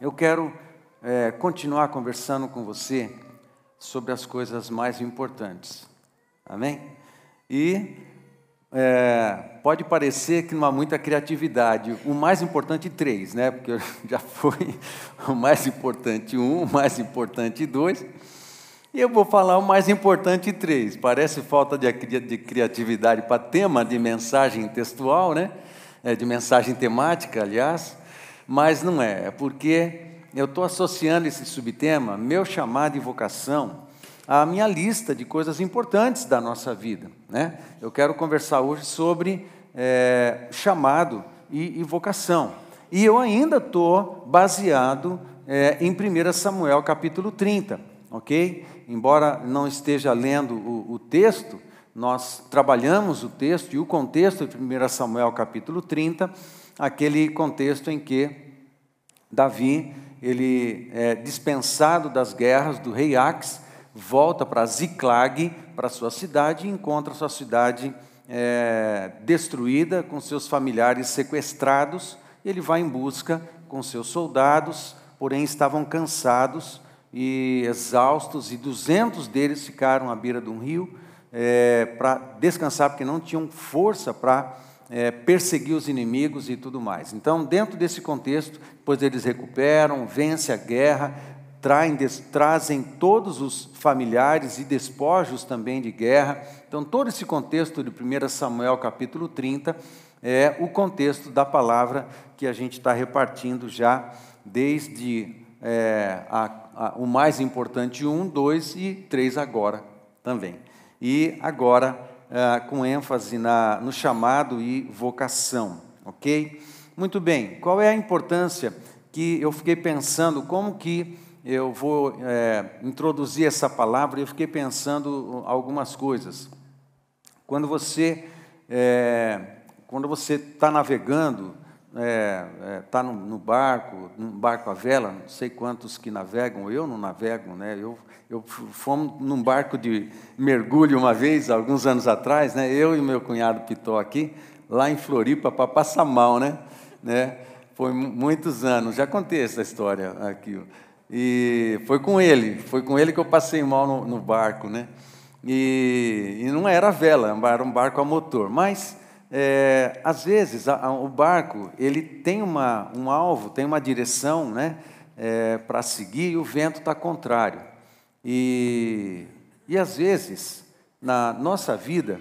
eu quero é, continuar conversando com você sobre as coisas mais importantes. Amém? E é, pode parecer que não há muita criatividade. O mais importante, três, né? Porque já foi o mais importante, um, o mais importante, dois. E eu vou falar o mais importante, três. Parece falta de, de criatividade para tema de mensagem textual, né? É, de mensagem temática, aliás. Mas não é, é porque eu estou associando esse subtema, meu chamado e vocação, à minha lista de coisas importantes da nossa vida. Né? Eu quero conversar hoje sobre é, chamado e, e, vocação. E eu ainda estou baseado é, em 1 Samuel capítulo 30, ok? Embora não esteja lendo o, o texto, nós trabalhamos o texto e o contexto de 1 Samuel capítulo 30, aquele contexto em que Davi ele é dispensado das guerras do rei Ax, volta para Ziclag, para sua cidade, e encontra sua cidade é, destruída, com seus familiares sequestrados. Ele vai em busca com seus soldados, porém estavam cansados e exaustos, e duzentos deles ficaram à beira de um rio é, para descansar, porque não tinham força para é, perseguir os inimigos e tudo mais. Então, dentro desse contexto, depois eles recuperam, vencem a guerra, traem, des, trazem todos os familiares e despojos também de guerra. Então, todo esse contexto de 1 Samuel capítulo 30 é o contexto da palavra que a gente está repartindo já desde é, a, a, o mais importante, um, dois e três agora também. E agora ah, com ênfase na, no chamado e vocação, ok? Muito bem, qual é a importância que eu fiquei pensando, como que eu vou é, introduzir essa palavra, eu fiquei pensando algumas coisas. Quando você é, quando você está navegando, está é, é, tá no, no, barco, num barco à vela, não sei quantos que navegam, eu não navego, né? Eu eu fomos num barco de mergulho uma vez, alguns anos atrás, né? Eu e meu cunhado Pitó aqui, lá em Floripa, para passar mal, né? né? Foi muitos anos, já contei essa história aqui. E foi com ele, foi com ele que eu passei mal no, no barco, né? E, e, não era vela, era um barco a motor. Mas, é, às vezes, a, a, o barco ele tem uma, um alvo, tem uma direção né, é, para seguir e o vento está contrário. E, e às vezes, na nossa vida,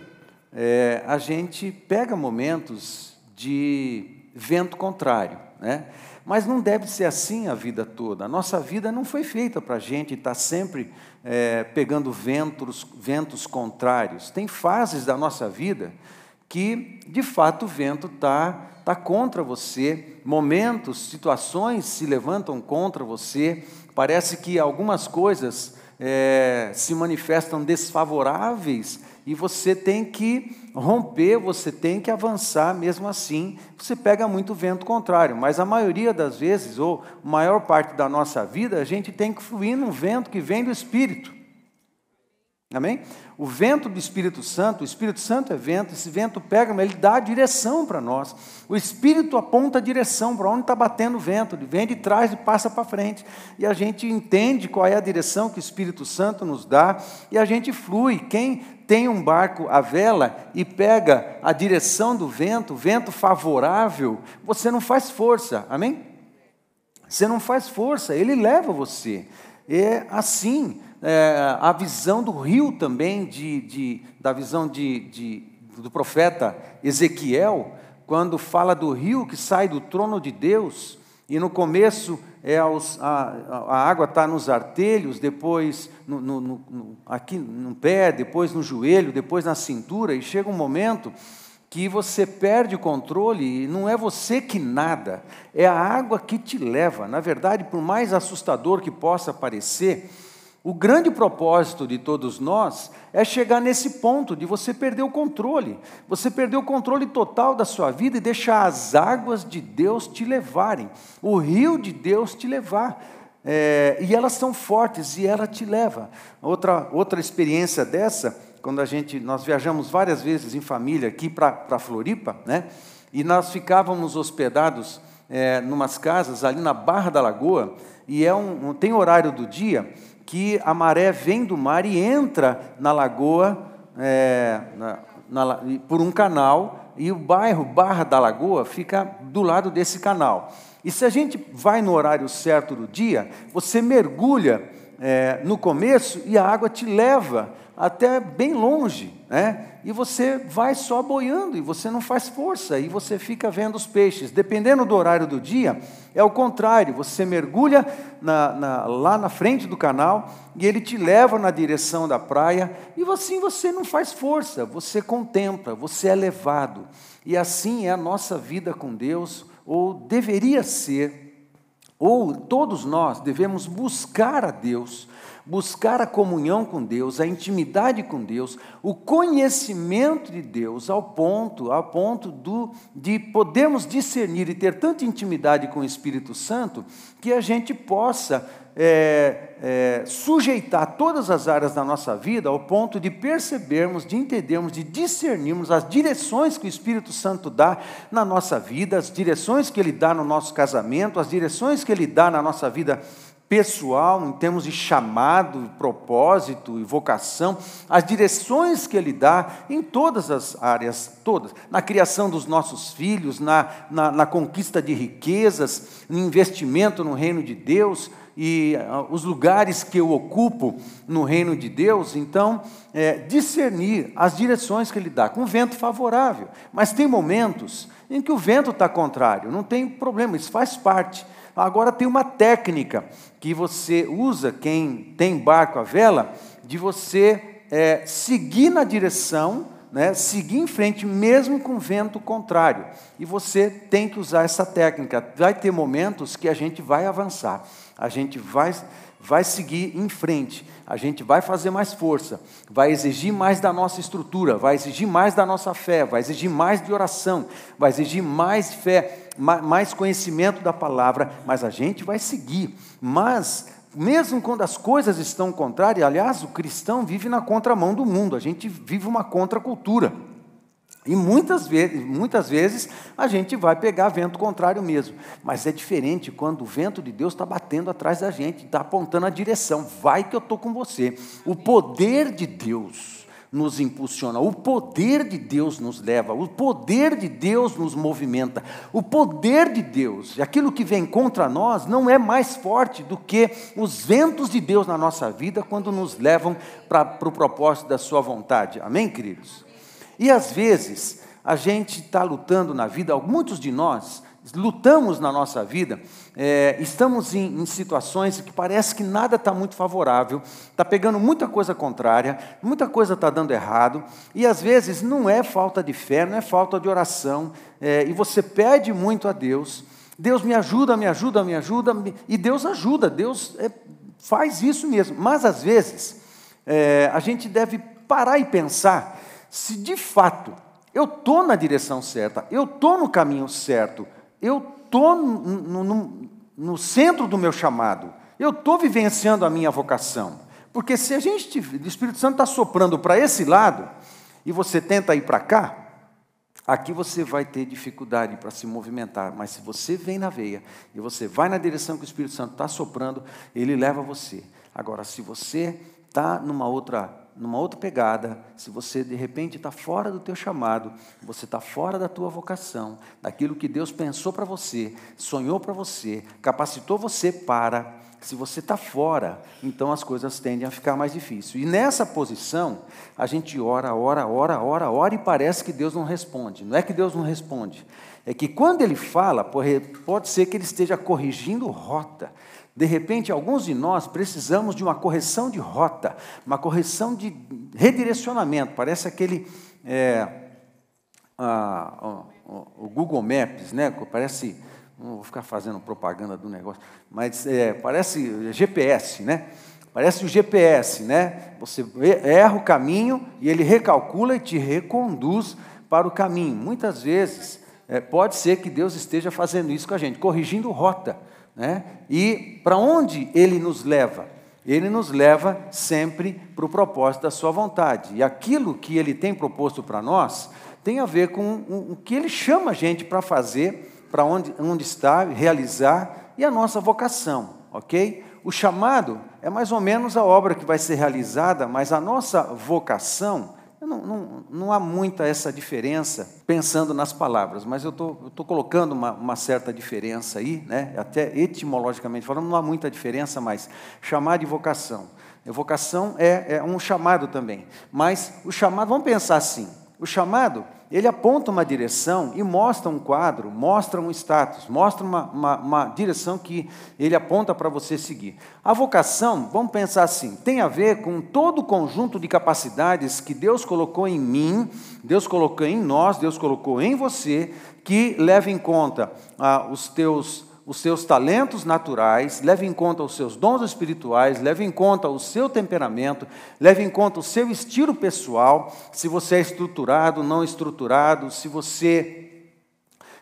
é, a gente pega momentos de vento contrário, né? Mas não deve ser assim a vida toda. A nossa vida não foi feita para a gente estar sempre é, pegando ventos, ventos contrários. Tem fases da nossa vida que, de fato, o vento está tá contra você, momentos, situações se levantam contra você. Parece que algumas coisas é, se manifestam desfavoráveis e você tem que romper, você tem que avançar mesmo assim. Você pega muito vento contrário, mas a maioria das vezes, ou maior parte da nossa vida, a gente tem que fluir num vento que vem do Espírito. Amém? O vento do Espírito Santo, o Espírito Santo é vento, esse vento pega, mas ele dá a direção para nós. O Espírito aponta a direção para onde está batendo o vento, ele vem de trás e passa para frente. E a gente entende qual é a direção que o Espírito Santo nos dá e a gente flui. Quem tem um barco à vela e pega a direção do vento, vento favorável, você não faz força, amém? Você não faz força, ele leva você. É assim é, a visão do rio também, de, de da visão de, de, do profeta Ezequiel, quando fala do rio que sai do trono de Deus, e no começo é aos, a, a água está nos artelhos, depois no, no, no, aqui no pé, depois no joelho, depois na cintura, e chega um momento que você perde o controle e não é você que nada, é a água que te leva. Na verdade, por mais assustador que possa parecer, o grande propósito de todos nós é chegar nesse ponto de você perder o controle, você perder o controle total da sua vida e deixar as águas de Deus te levarem, o rio de Deus te levar. É, e elas são fortes e ela te leva. Outra, outra experiência dessa, quando a gente, nós viajamos várias vezes em família aqui para Floripa, né? E nós ficávamos hospedados é, numas casas ali na Barra da Lagoa, e é um, um, tem horário do dia que a maré vem do mar e entra na lagoa é, na, na, por um canal, e o bairro Barra da Lagoa fica do lado desse canal. E se a gente vai no horário certo do dia, você mergulha é, no começo e a água te leva até bem longe, né? E você vai só boiando e você não faz força e você fica vendo os peixes. Dependendo do horário do dia, é o contrário. Você mergulha na, na, lá na frente do canal e ele te leva na direção da praia e assim você não faz força. Você contempla, você é levado. E assim é a nossa vida com Deus, ou deveria ser ou todos nós devemos buscar a Deus, buscar a comunhão com Deus, a intimidade com Deus, o conhecimento de Deus ao ponto, ao ponto do, de podermos discernir e ter tanta intimidade com o Espírito Santo que a gente possa é, é, sujeitar todas as áreas da nossa vida ao ponto de percebermos, de entendermos, de discernirmos as direções que o Espírito Santo dá na nossa vida, as direções que ele dá no nosso casamento, as direções que ele dá na nossa vida pessoal, em termos de chamado, propósito e vocação, as direções que Ele dá em todas as áreas, todas, na criação dos nossos filhos, na, na, na conquista de riquezas, no investimento no reino de Deus, e ah, os lugares que eu ocupo no reino de Deus, então, é, discernir as direções que Ele dá, com vento favorável. Mas tem momentos em que o vento está contrário, não tem problema, isso faz parte. Agora tem uma técnica que você usa, quem tem barco à vela, de você é, seguir na direção né, seguir em frente, mesmo com vento contrário. E você tem que usar essa técnica. Vai ter momentos que a gente vai avançar, a gente vai, vai seguir em frente, a gente vai fazer mais força, vai exigir mais da nossa estrutura, vai exigir mais da nossa fé, vai exigir mais de oração, vai exigir mais fé, mais conhecimento da palavra, mas a gente vai seguir. Mas mesmo quando as coisas estão contrárias, aliás, o cristão vive na contramão do mundo, a gente vive uma contracultura. E muitas vezes, muitas vezes a gente vai pegar vento contrário mesmo. Mas é diferente quando o vento de Deus está batendo atrás da gente, está apontando a direção. Vai que eu estou com você. O poder de Deus nos impulsiona, o poder de Deus nos leva, o poder de Deus nos movimenta, o poder de Deus, aquilo que vem contra nós, não é mais forte do que os ventos de Deus na nossa vida quando nos levam para, o propósito da Sua vontade. Amém, queridos? E às vezes, a gente está lutando na vida, muitos de nós lutamos na nossa vida, é, estamos em, em, situações que parece que nada está muito favorável, está pegando muita coisa contrária, muita coisa está dando errado, e às vezes não é falta de fé, não é falta de oração, é, e você pede muito a Deus, Deus me ajuda, me ajuda, me ajuda, e Deus ajuda, Deus é, faz isso mesmo, mas às vezes a gente deve parar e pensar se de fato eu estou na direção certa, eu estou no caminho certo, eu estou no, no, no, centro do meu chamado, eu estou vivenciando a minha vocação. Porque se a gente, o Espírito Santo está soprando para esse lado, e você tenta ir para cá, aqui você vai ter dificuldade para se movimentar. Mas se você vem na veia, e você vai na direção que o Espírito Santo está soprando, ele leva você. Agora, se você está numa outra numa outra pegada, se você de repente está fora do teu chamado, você está fora da tua vocação, daquilo que Deus pensou para você, sonhou para você, capacitou você para, se você está fora, então as coisas tendem a ficar mais difíceis. E nessa posição, a gente ora, ora, ora, ora, ora e parece que Deus não responde. Não é que Deus não responde, é que quando Ele fala, pode ser que Ele esteja corrigindo rota, de repente, alguns de nós precisamos de uma correção de rota, uma correção de redirecionamento. Parece aquele. É, a, o Google Maps, né? Parece. Não vou ficar fazendo propaganda do negócio, mas é, parece GPS, né? Parece o GPS, né? Você erra o caminho e ele recalcula e te reconduz para o caminho. Muitas vezes é, pode ser que Deus esteja fazendo isso com a gente, corrigindo rota. Né? E para onde ele nos leva? Ele nos leva sempre para o propósito da sua vontade. E aquilo que ele tem proposto para nós tem a ver com o que ele chama a gente para fazer para onde, onde está, realizar, e a nossa vocação, ok? O chamado é mais ou menos a obra que vai ser realizada, mas a nossa vocação, não, não, não há muita essa diferença pensando nas palavras, mas eu estou colocando uma, uma, certa diferença aí, né? até etimologicamente falando, não há muita diferença, mas chamar de vocação. Vocação é, é um chamado também, mas o chamado, vamos pensar assim: o chamado ele aponta uma direção e mostra um quadro, mostra um status, mostra uma, uma, uma direção que ele aponta para você seguir. A vocação, vamos pensar assim, tem a ver com todo o conjunto de capacidades que Deus colocou em mim, Deus colocou em nós, Deus colocou em você, que leva em conta ah, os teus os seus talentos naturais, leve em conta os seus dons espirituais, leve em conta o seu temperamento, leve em conta o seu estilo pessoal, se você é estruturado, não estruturado, se você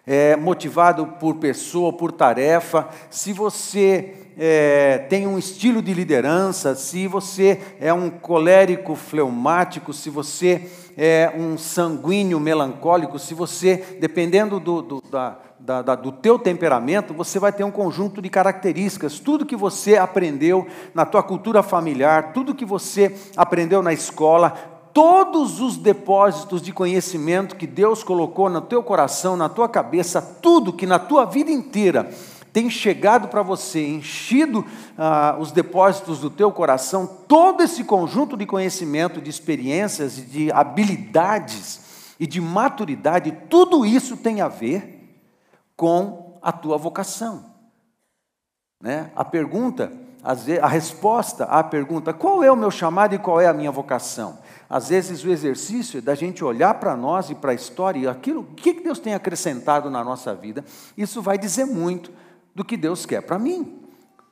é motivado por pessoa, por tarefa, se você é, tem um estilo de liderança, se você é um colérico fleumático, se você é um sanguíneo melancólico, se você, dependendo do, do da da, da, do teu temperamento, você vai ter um conjunto de características. Tudo que você aprendeu na tua cultura familiar, tudo que você aprendeu na escola, todos os depósitos de conhecimento que Deus colocou no teu coração, na tua cabeça, tudo que na tua vida inteira tem chegado para você, enchido ah, os depósitos do teu coração, todo esse conjunto de conhecimento, de experiências, de habilidades e de maturidade, tudo isso tem a ver com a tua vocação. Né? A pergunta, a resposta à pergunta, qual é o meu chamado e qual é a minha vocação? Às vezes o exercício é da gente olhar para nós e para a história e aquilo, que Deus tem acrescentado na nossa vida, isso vai dizer muito do que Deus quer para mim,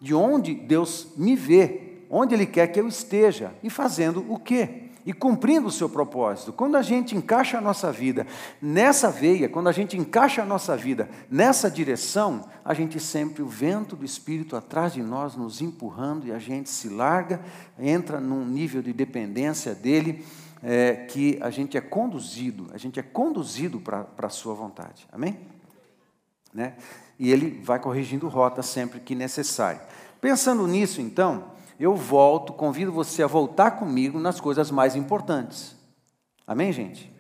de onde Deus me vê, onde Ele quer que eu esteja e fazendo o quê? E cumprindo o seu propósito. Quando a gente encaixa a nossa vida nessa veia, quando a gente encaixa a nossa vida nessa direção, a gente sempre, o vento do Espírito atrás de nós, nos empurrando e a gente se larga, entra num nível de dependência dele, é, que a gente é conduzido, a gente é conduzido para a sua vontade. Amém? Né? E ele vai corrigindo rota sempre que necessário. Pensando nisso, então, eu volto, convido você a voltar comigo nas coisas mais importantes. Amém, gente?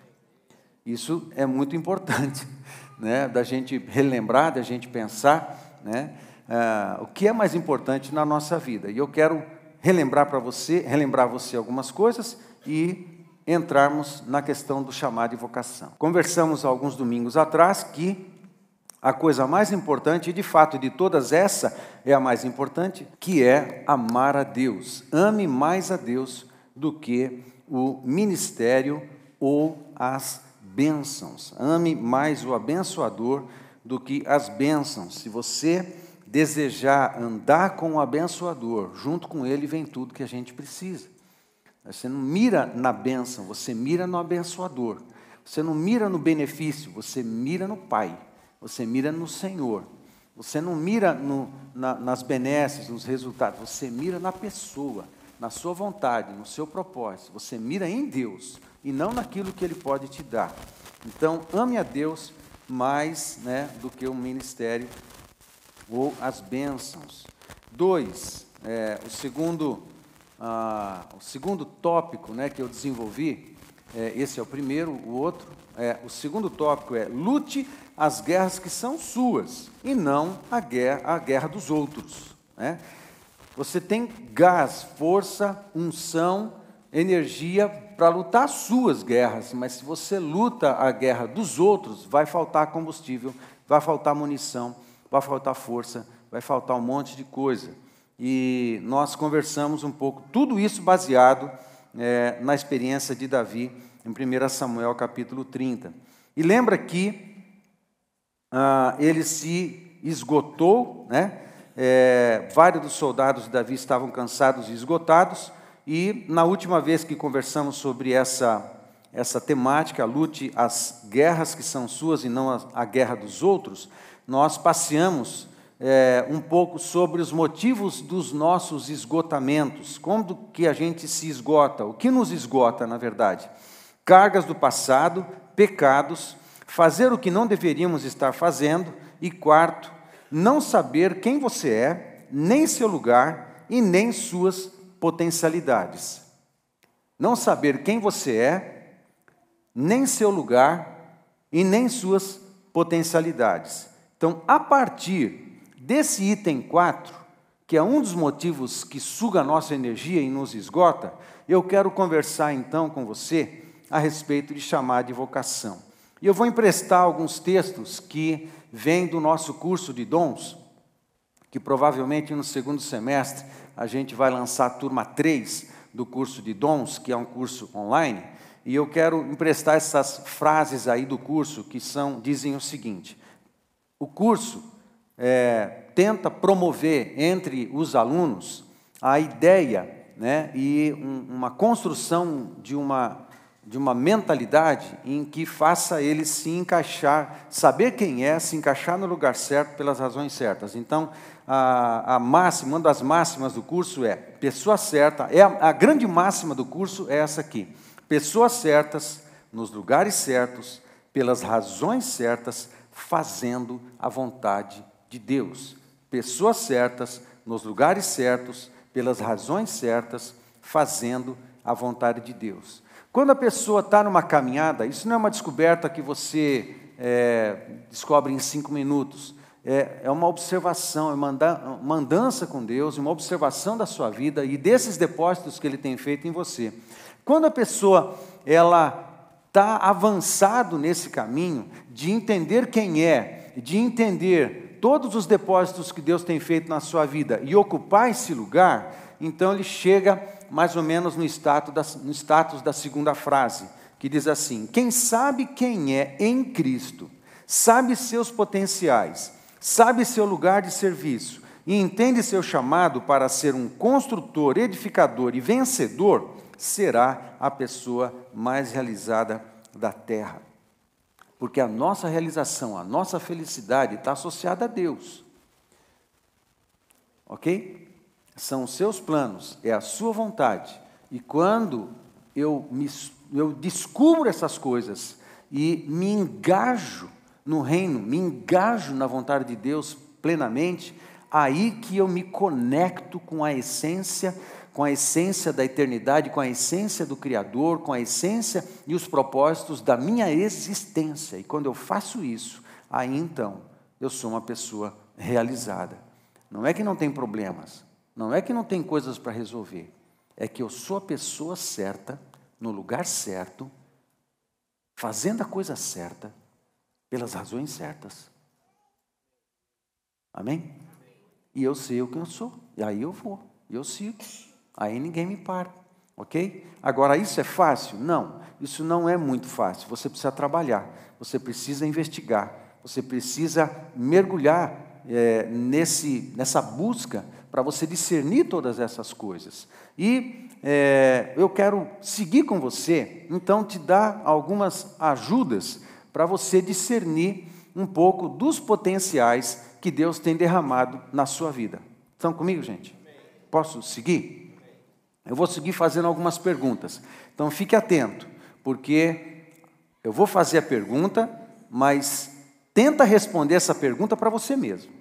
Isso é muito importante, né? Da gente relembrar, da gente pensar, né? Ah, o que é mais importante na nossa vida. E eu quero relembrar para você, relembrar você algumas coisas e entrarmos na questão do chamado e vocação. Conversamos alguns domingos atrás que a coisa mais importante, e de fato de todas essa é a mais importante, que é amar a Deus. Ame mais a Deus do que o ministério ou as bênçãos. Ame mais o abençoador do que as bênçãos. Se você desejar andar com o abençoador, junto com ele vem tudo que a gente precisa. Você não mira na bênção, você mira no abençoador. Você não mira no benefício, você mira no Pai. Você mira no Senhor. Você não mira no, na, nas benesses, nos resultados. Você mira na pessoa, na sua vontade, no seu propósito. Você mira em Deus e não naquilo que Ele pode te dar. Então, ame a Deus mais né, do que o ministério ou as bênçãos. Dois, é, o, segundo, ah, o segundo tópico né, que eu desenvolvi, é, esse é o primeiro, o outro, é, o segundo tópico é lute as guerras que são suas e não a guerra, a guerra dos outros. Né? Você tem gás, força, unção, energia para lutar as suas guerras, mas se você luta a guerra dos outros, vai faltar combustível, vai faltar munição, vai faltar força, vai faltar um monte de coisa. E nós conversamos um pouco, tudo isso baseado é, na experiência de Davi em 1 Samuel capítulo 30. E lembra que ah, ele se esgotou, né? É, vários dos soldados de Davi estavam cansados e esgotados, e na última vez que conversamos sobre essa, essa temática, lute as guerras que são suas e não a, a guerra dos outros, nós passeamos é, um pouco sobre os motivos dos nossos esgotamentos, como que a gente se esgota, o que nos esgota, na verdade. Cargas do passado, pecados, fazer o que não deveríamos estar fazendo E quarto, não saber quem você é, nem seu lugar e nem suas potencialidades. Não saber quem você é, nem seu lugar e nem suas potencialidades. Então, a partir desse item 4, que é um dos motivos que suga a nossa energia e nos esgota, eu quero conversar então com você a respeito de chamar de vocação. E eu vou emprestar alguns textos que vêm do nosso curso de dons, que provavelmente no segundo semestre a gente vai lançar a turma 3 do curso de dons, que é um curso online, e eu quero emprestar essas frases aí do curso que são dizem o seguinte: o curso é, tenta promover entre os alunos a ideia né, e um, uma construção de uma de uma mentalidade em que faça ele se encaixar, saber quem é, se encaixar no lugar certo pelas razões certas. Então, a, a máxima, uma das máximas do curso é pessoa certa, é a, a grande máxima do curso é essa aqui: pessoas certas, nos lugares certos, pelas razões certas, fazendo a vontade de Deus. Pessoas certas, nos lugares certos, pelas razões certas, fazendo a vontade de Deus. Quando a pessoa está numa caminhada, isso não é uma descoberta que você é, descobre em cinco minutos. É, é uma observação, é uma, uma andança com Deus, uma observação da sua vida e desses depósitos que Ele tem feito em você. Quando a pessoa ela está avançado nesse caminho de entender quem é, de entender todos os depósitos que Deus tem feito na sua vida e ocupar esse lugar, então ele chega mais ou menos no status, da, no status da segunda frase, que diz assim: Quem sabe quem é em Cristo, sabe seus potenciais, sabe seu lugar de serviço e entende seu chamado para ser um construtor, edificador e vencedor, será a pessoa mais realizada da terra. Porque a nossa realização, a nossa felicidade está associada a Deus. Ok? São os seus planos, é a sua vontade. E quando eu, me, eu descubro essas coisas e me engajo no reino, me engajo na vontade de Deus plenamente, aí que eu me conecto com a essência, com a essência da eternidade, com a essência do Criador, com a essência e os propósitos da minha existência. E quando eu faço isso, aí então eu sou uma pessoa realizada. Não é que não tem problemas, não é que não tem coisas para resolver, é que eu sou a pessoa certa, no lugar certo, fazendo a coisa certa, pelas razões certas. Amém? E eu sei o que eu sou, e aí eu vou, eu sigo, aí ninguém me para, ok? Agora, isso é fácil? Não, isso não é muito fácil, você precisa trabalhar, você precisa investigar, você precisa mergulhar é, nesse, nessa busca para você discernir todas essas coisas. E é, eu quero seguir com você, então te dar algumas ajudas para você discernir um pouco dos potenciais que Deus tem derramado na sua vida. Estão comigo, gente? Posso seguir? Eu vou seguir fazendo algumas perguntas. Então fique atento, porque eu vou fazer a pergunta, mas tenta responder essa pergunta para você mesmo,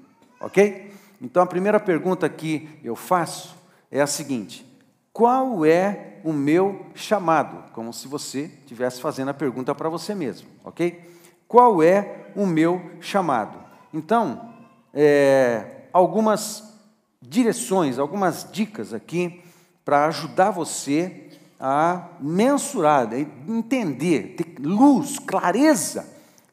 ok? Então a primeira pergunta que eu faço é a seguinte: qual é o meu chamado? Como se você estivesse fazendo a pergunta para você mesmo, ok? Qual é o meu chamado? Então, é, algumas direções, algumas dicas aqui para ajudar você a mensurar, a entender, ter luz, clareza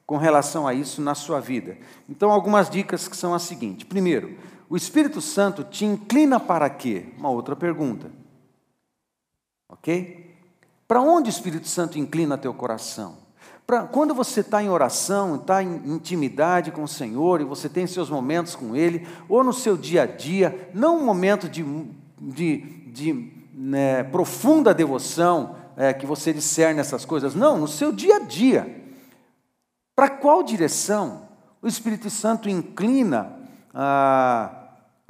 com relação a isso na sua vida. Então, algumas dicas que são as seguintes: primeiro, o Espírito Santo te inclina para quê? Uma outra pergunta. Ok? Para onde o Espírito Santo inclina teu coração? Pra, quando você está em oração, está em intimidade com o Senhor e você tem seus momentos com Ele, ou no seu dia a dia, não um momento de, de, de né, profunda devoção, é, que você discerne essas coisas, não, no seu dia a dia. Para qual direção o Espírito Santo inclina ah,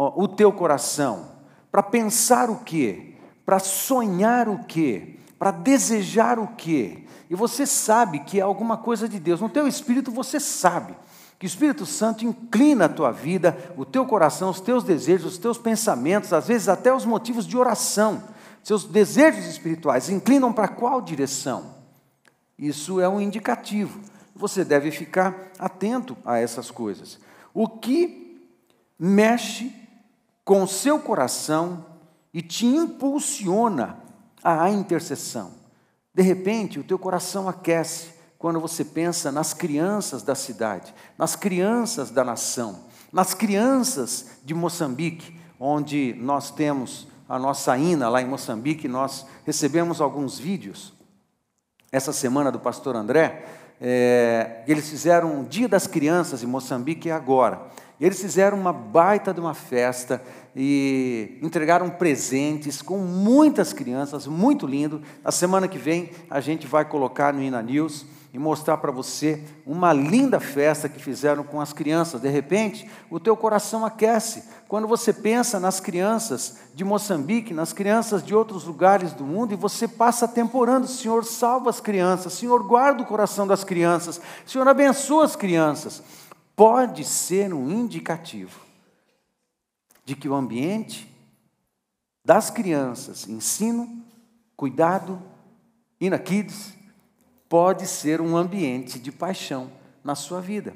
o teu coração, para pensar o quê? Para sonhar o quê? Para desejar o quê? E você sabe que é alguma coisa de Deus. No teu espírito você sabe Que o Espírito Santo inclina a tua vida, o teu coração, os teus desejos, os teus pensamentos, às vezes até os motivos de oração, seus desejos espirituais, inclinam para qual direção? Isso é um indicativo. Você deve ficar atento a essas coisas. O que mexe com seu coração e te impulsiona à intercessão. De repente, o teu coração aquece quando você pensa nas crianças da cidade, nas crianças da nação, nas crianças de Moçambique, onde nós temos a nossa INA lá em Moçambique, nós recebemos alguns vídeos essa semana do pastor André, é, eles fizeram um Dia das Crianças em Moçambique agora. Eles fizeram uma baita de uma festa e entregaram presentes com muitas crianças, muito lindo. A semana que vem a gente vai colocar no Ina News e mostrar para você uma linda festa que fizeram com as crianças. De repente, o teu coração aquece quando você pensa nas crianças de Moçambique, nas crianças de outros lugares do mundo e você passa temporando, Senhor, salva as crianças, Senhor, guarda o coração das crianças, Senhor, abençoa as crianças. Pode ser um indicativo de que o ambiente das crianças, ensino, cuidado, Ina Kids, pode ser um ambiente de paixão na sua vida.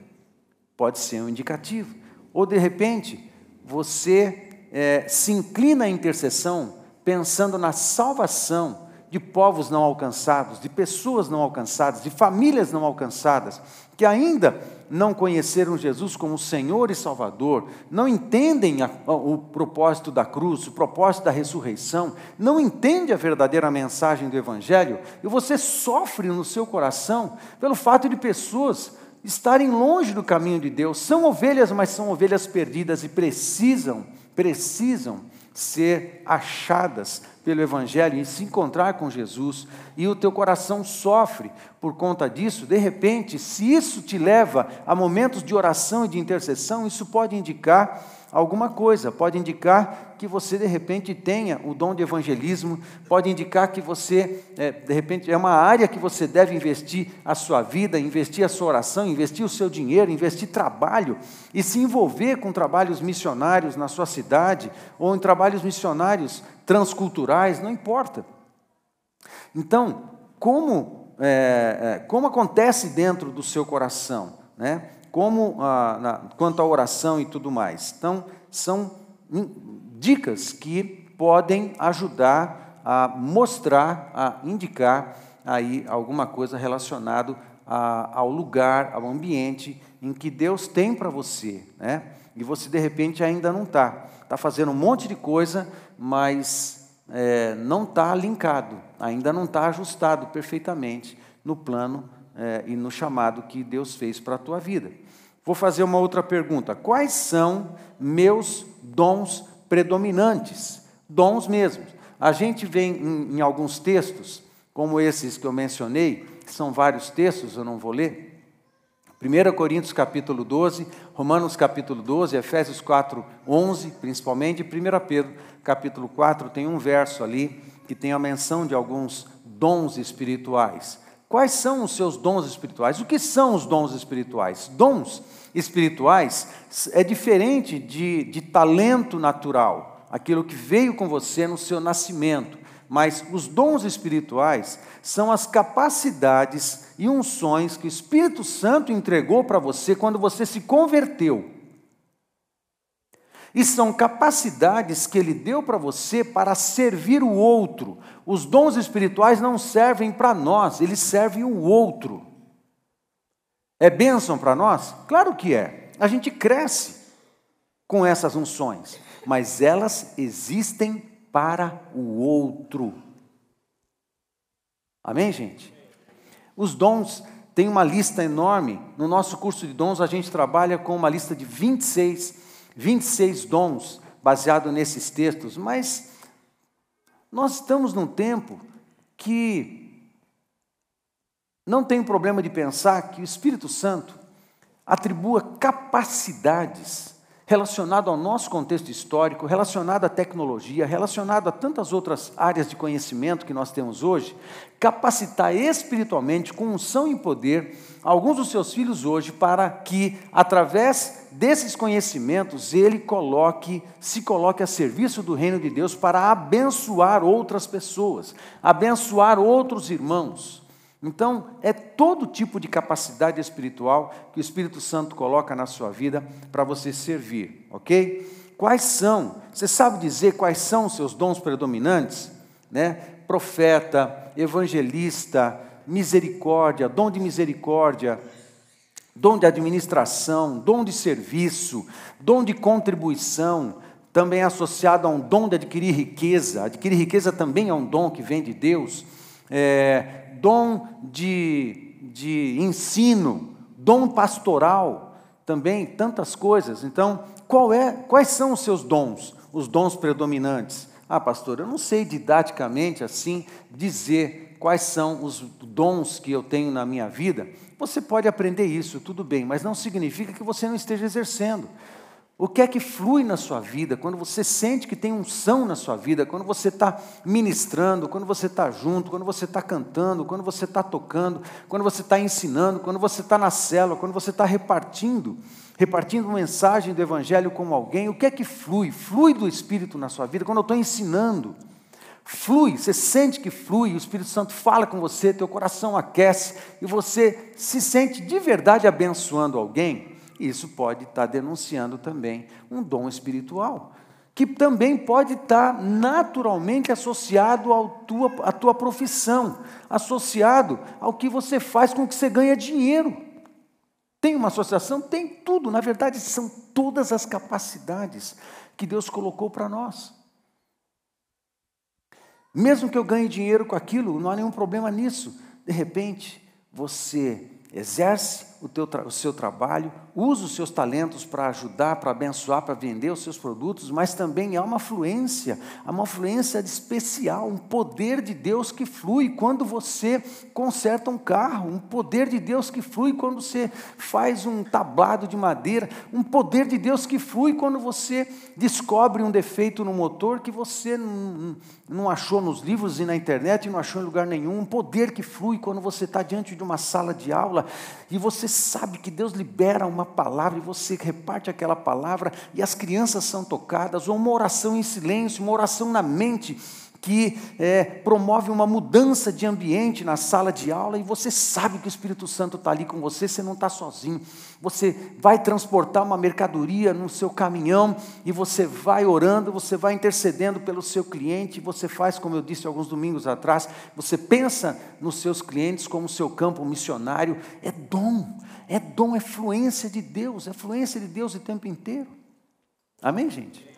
Pode ser um indicativo. Ou, de repente, você é, se inclina à intercessão pensando na salvação de povos não alcançados, de pessoas não alcançadas, de famílias não alcançadas, que ainda não conheceram Jesus como Senhor e Salvador, não entendem a, o propósito da cruz, o propósito da ressurreição, não entendem a verdadeira mensagem do Evangelho, e você sofre no seu coração pelo fato de pessoas estarem longe do caminho de Deus, são ovelhas, mas são ovelhas perdidas e precisam, precisam ser achadas pelo Evangelho e se encontrar com Jesus, e o teu coração sofre por conta disso, de repente, se isso te leva a momentos de oração e de intercessão, isso pode indicar alguma coisa, pode indicar que você de repente tenha o dom de evangelismo, pode indicar que você, é, de repente, é uma área que você deve investir a sua vida, investir a sua oração, investir o seu dinheiro, investir trabalho e se envolver com trabalhos missionários na sua cidade ou em trabalhos missionários transculturais, não importa. Então, como, é, como acontece dentro do seu coração, né? Como ah, na, quanto à oração e tudo mais. Então, são dicas que podem ajudar a mostrar, a indicar aí alguma coisa relacionado ao lugar, ao ambiente em que Deus tem para você, né? E você de repente ainda não está, está fazendo um monte de coisa, mas é, não está linkado, ainda não está ajustado perfeitamente no plano é, e no chamado que Deus fez para a tua vida. Vou fazer uma outra pergunta: quais são meus dons predominantes? Dons mesmos. A gente vê em, em alguns textos, como esses que eu mencionei, que são vários textos, eu não vou ler. 1 Coríntios capítulo 12, Romanos capítulo 12, Efésios 4, 11, principalmente, e 1 Pedro capítulo 4, tem um verso ali que tem a menção de alguns dons espirituais. Quais são os seus dons espirituais? O que são os dons espirituais? Dons espirituais é diferente de, de talento natural, aquilo que veio com você no seu nascimento. Mas os dons espirituais são as capacidades e unções que o Espírito Santo entregou para você quando você se converteu. E são capacidades que ele deu para você para servir o outro. Os dons espirituais não servem para nós, eles servem o outro. É bênção para nós? Claro que é. A gente cresce com essas unções, mas elas existem para o outro. Amém, gente? Os dons têm uma lista enorme. No nosso curso de dons, a gente trabalha com uma lista de 26 26 dons baseado nesses textos, mas nós estamos num tempo que não tem problema de pensar que o Espírito Santo atribua capacidades relacionado ao nosso contexto histórico, relacionado à tecnologia, relacionado a tantas outras áreas de conhecimento que nós temos hoje, capacitar espiritualmente, com unção e poder, alguns dos seus filhos hoje, para que, através desses conhecimentos, ele coloque, se coloque a serviço do reino de Deus para abençoar outras pessoas, abençoar outros irmãos. Então, é todo tipo de capacidade espiritual que o Espírito Santo coloca na sua vida para você servir, ok? Quais são? Você sabe dizer quais são os seus dons predominantes? Né? Profeta, evangelista, misericórdia, dom de misericórdia, dom de administração, dom de serviço, dom de contribuição, também associado a um dom de adquirir riqueza. Adquirir riqueza também é um dom que vem de Deus. É, dom de, de ensino, dom pastoral, também tantas coisas. Então, qual é, quais são os seus dons, os dons predominantes? Ah, pastor, eu não sei didaticamente assim dizer quais são os dons que eu tenho na minha vida. Você pode aprender isso, tudo bem, mas não significa que você não esteja exercendo. O que é que flui na sua vida, quando você sente que tem unção na sua vida, quando você está ministrando, quando você está junto, quando você está cantando, quando você está tocando, quando você está ensinando, quando você está na célula, quando você está repartindo, repartindo mensagem do Evangelho com alguém, o que é que flui? Flui do Espírito na sua vida, quando eu estou ensinando. Flui, você sente que flui, o Espírito Santo fala com você, teu coração aquece e você se sente de verdade abençoando alguém isso pode estar denunciando também um dom espiritual, que também pode estar naturalmente associado à tua, à tua profissão, associado ao que você faz com que você ganha dinheiro. Tem uma associação? Tem tudo. Na verdade, são todas as capacidades que Deus colocou para nós. Mesmo que eu ganhe dinheiro com aquilo, não há nenhum problema nisso. De repente, você exerce o, teu, o seu trabalho, usa os seus talentos para ajudar, para abençoar, para vender os seus produtos, mas também há uma fluência, há uma fluência especial, um poder de Deus que flui quando você conserta um carro, um poder de Deus que flui quando você faz um tablado de madeira, um poder de Deus que flui quando você descobre um defeito no motor que você não, não achou nos livros e na internet e não achou em lugar nenhum, um poder que flui quando você está diante de uma sala de aula e você sabe que Deus libera uma palavra e você reparte aquela palavra e as crianças são tocadas, ou uma oração em silêncio, uma oração na mente que é, promove uma mudança de ambiente na sala de aula e você sabe que o Espírito Santo está ali com você, você não está sozinho. Você vai transportar uma mercadoria no seu caminhão e você vai orando, você vai intercedendo pelo seu cliente, você faz, como eu disse alguns domingos atrás, você pensa nos seus clientes como seu campo missionário. É dom, é dom, é fluência de Deus, é fluência de Deus o tempo inteiro. Amém, gente?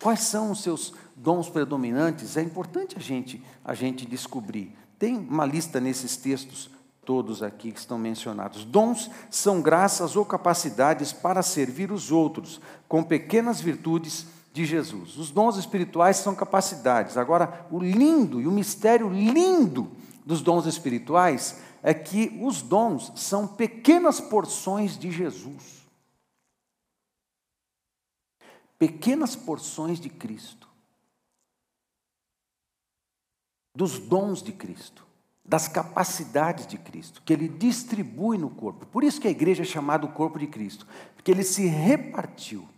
Quais são os seus dons predominantes, é importante a gente, a gente descobrir. Tem uma lista nesses textos todos aqui que estão mencionados. Dons são graças ou capacidades para servir os outros, com pequenas virtudes de Jesus. Os dons espirituais são capacidades. Agora, o lindo e o mistério lindo dos dons espirituais é que os dons são pequenas porções de Jesus. Pequenas porções de Cristo. dos dons de Cristo, das capacidades de Cristo, que ele distribui no corpo. Por isso que a igreja é chamada o corpo de Cristo, porque ele se repartiu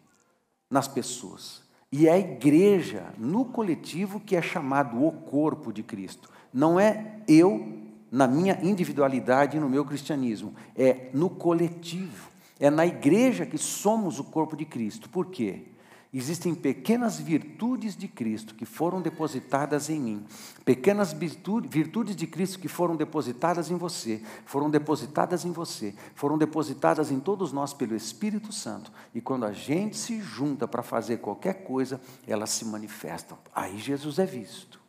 nas pessoas. E é a igreja, no coletivo, que é chamado o corpo de Cristo. Não é eu na minha individualidade e no meu cristianismo, é no coletivo. É na igreja que somos o corpo de Cristo. Por quê? Existem pequenas virtudes de Cristo que foram depositadas em mim, pequenas virtudes de Cristo que foram depositadas em você, foram depositadas em você, foram depositadas em todos nós pelo Espírito Santo. E quando a gente se junta para fazer qualquer coisa, elas se manifestam. Aí Jesus é visto.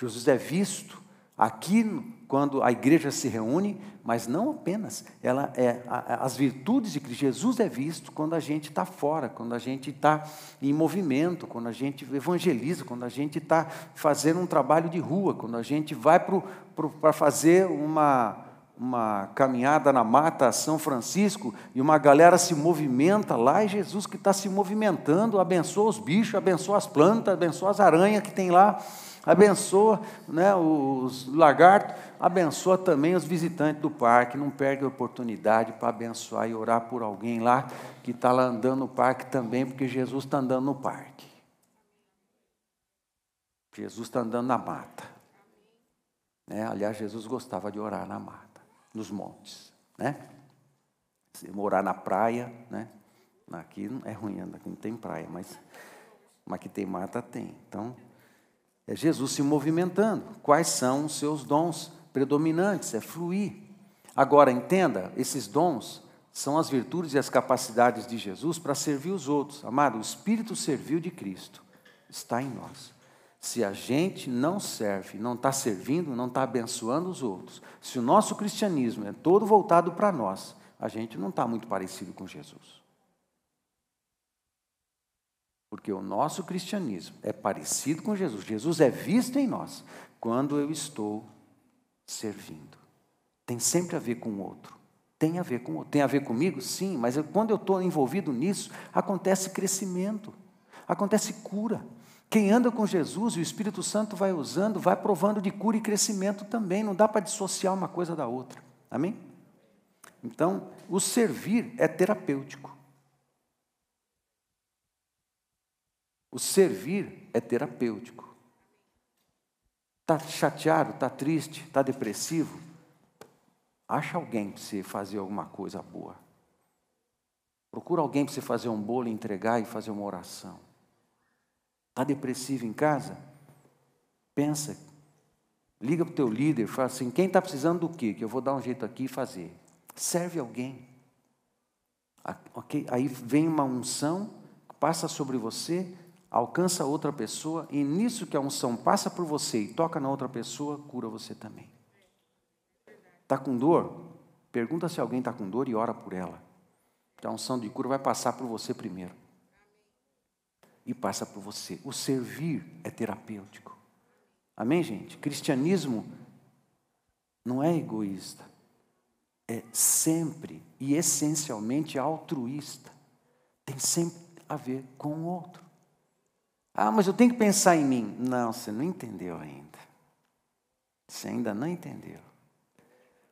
Jesus é visto aqui quando a igreja se reúne, mas não apenas. Ela é as virtudes de Cristo. Jesus é visto quando a gente está fora, quando a gente está em movimento, quando a gente evangeliza, quando a gente está fazendo um trabalho de rua, quando a gente vai para fazer uma uma caminhada na mata São Francisco e uma galera se movimenta lá, e Jesus que está se movimentando, abençoa os bichos, abençoa as plantas, abençoa as aranhas que tem lá, abençoa né, os lagartos, abençoa também os visitantes do parque, não perde a oportunidade para abençoar e orar por alguém lá que está lá andando no parque também, porque Jesus está andando no parque. Jesus está andando na mata. Né? Aliás, Jesus gostava de orar na mata, nos montes. Né? Se morar na praia, né? aqui é ruim, aqui não tem praia, mas, mas aqui tem mata, tem. Então, é Jesus se movimentando. Quais são os seus dons predominantes? É fluir. Agora, entenda, esses dons são as virtudes e as capacidades de Jesus para servir os outros. Amado, o Espírito serviu de Cristo está em nós. Se a gente não serve, não está servindo, não está abençoando os outros, se o nosso cristianismo é todo voltado para nós, a gente não está muito parecido com Jesus. Porque o nosso cristianismo é parecido com Jesus. Jesus é visto em nós quando eu estou servindo. Tem sempre a ver com o outro. Tem a ver com o outro. Tem a ver comigo? Sim, mas eu, quando eu estou envolvido nisso, acontece crescimento, acontece cura. Quem anda com Jesus, o Espírito Santo vai usando, vai provando de cura e crescimento também, não dá para dissociar uma coisa da outra. Amém? Então, o servir é terapêutico. O servir é terapêutico. Está chateado, está triste, está depressivo? Acha alguém para você fazer alguma coisa boa. Procura alguém para você fazer um bolo, entregar e fazer uma oração. Está depressivo em casa? Pensa. Liga para o teu líder, fala assim: quem está precisando do quê? Que eu vou dar um jeito aqui e fazer. Serve alguém. Aí vem uma unção, passa sobre você, alcança outra pessoa, e nisso que a unção passa por você e toca na outra pessoa, cura você também. Está com dor? Pergunta se alguém está com dor e ora por ela. Que a unção de cura vai passar por você primeiro e passa por você. O servir é terapêutico. Amém, gente? Cristianismo não é egoísta, é sempre e essencialmente altruísta. Tem sempre a ver com o outro. Ah, mas eu tenho que pensar em mim. Não, você não entendeu ainda. Você ainda não entendeu.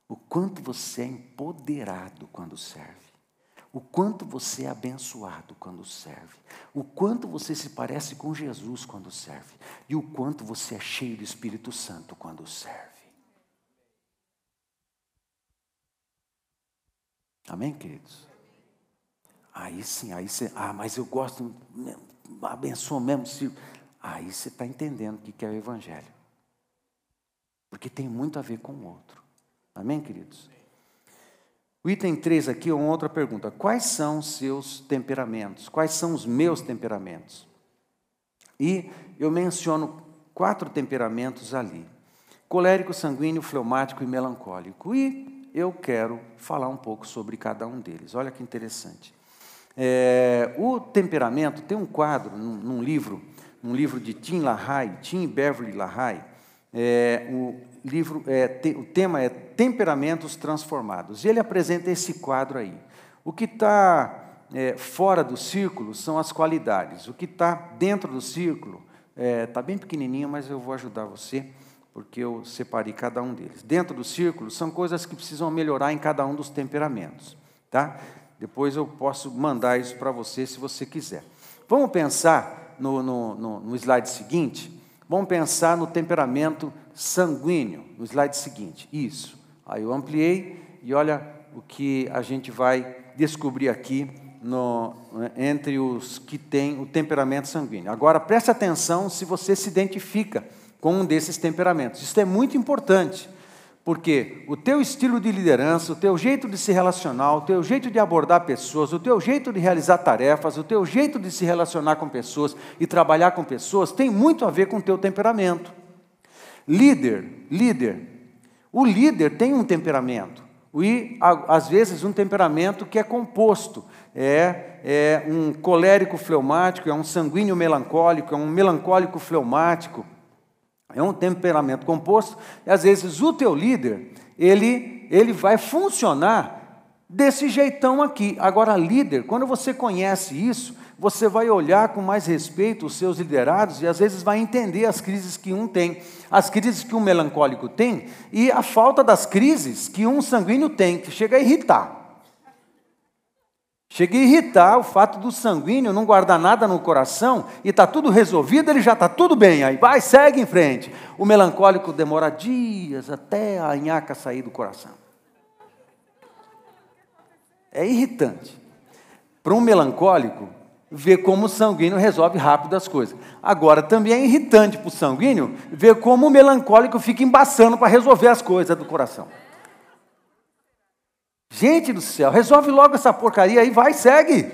O quanto você é empoderado quando serve o quanto você é abençoado quando serve, o quanto você se parece com Jesus quando serve, e o quanto você é cheio do Espírito Santo quando serve. Amém, queridos? Aí sim, aí você, ah, mas eu gosto, abençoa mesmo, se, aí você está entendendo o que é o Evangelho. Porque tem muito a ver com o outro. Amém, queridos? O item 3 aqui é uma outra pergunta. Quais são os seus temperamentos? Quais são os meus temperamentos? E eu menciono quatro temperamentos ali: colérico, sanguíneo, fleumático e melancólico. E eu quero falar um pouco sobre cada um deles. Olha que interessante. É, o temperamento tem um quadro num, num, livro, um livro de Tim LaHaye, Tim Beverly LaHaye. É, o, livro, é, te, o tema é Temperamentos Transformados. E ele apresenta esse quadro aí. O que está é, fora do círculo são as qualidades. O que está dentro do círculo está é, bem pequenininho, mas eu vou ajudar você, porque eu separei cada um deles. Dentro do círculo são coisas que precisam melhorar em cada um dos temperamentos. Tá? Depois eu posso mandar isso para você se você quiser. Vamos pensar no, no, no, no slide seguinte Vamos pensar no temperamento sanguíneo, no slide seguinte. Isso. Aí eu ampliei e olha o que a gente vai descobrir aqui no, entre os que têm o temperamento sanguíneo. Agora preste atenção se você se identifica com um desses temperamentos. Isso é muito importante. Porque o teu estilo de liderança, o teu jeito de se relacionar, o teu jeito de abordar pessoas, o teu jeito de realizar tarefas, o teu jeito de se relacionar com pessoas e trabalhar com pessoas tem muito a ver com o teu temperamento. Líder, líder. O líder tem um temperamento. E, às vezes, um temperamento que é composto. É, é um colérico fleumático, é um sanguíneo melancólico, é um melancólico fleumático. É um temperamento composto, e às vezes o teu líder, ele, ele vai funcionar desse jeitão aqui. Agora, líder, quando você conhece isso, você vai olhar com mais respeito os seus liderados e às vezes vai entender as crises que um tem, as crises que um melancólico tem e a falta das crises que um sanguíneo tem, que chega a irritar. Chega a irritar o fato do sanguíneo não guardar nada no coração e está tudo resolvido, ele já está tudo bem, aí vai, segue em frente. O melancólico demora dias até a nhaca sair do coração. É irritante. Para um melancólico, ver como o sanguíneo resolve rápido as coisas. Agora, também é irritante para o sanguíneo ver como o melancólico fica embaçando para resolver as coisas do coração. Gente do céu, resolve logo essa porcaria aí, vai, segue.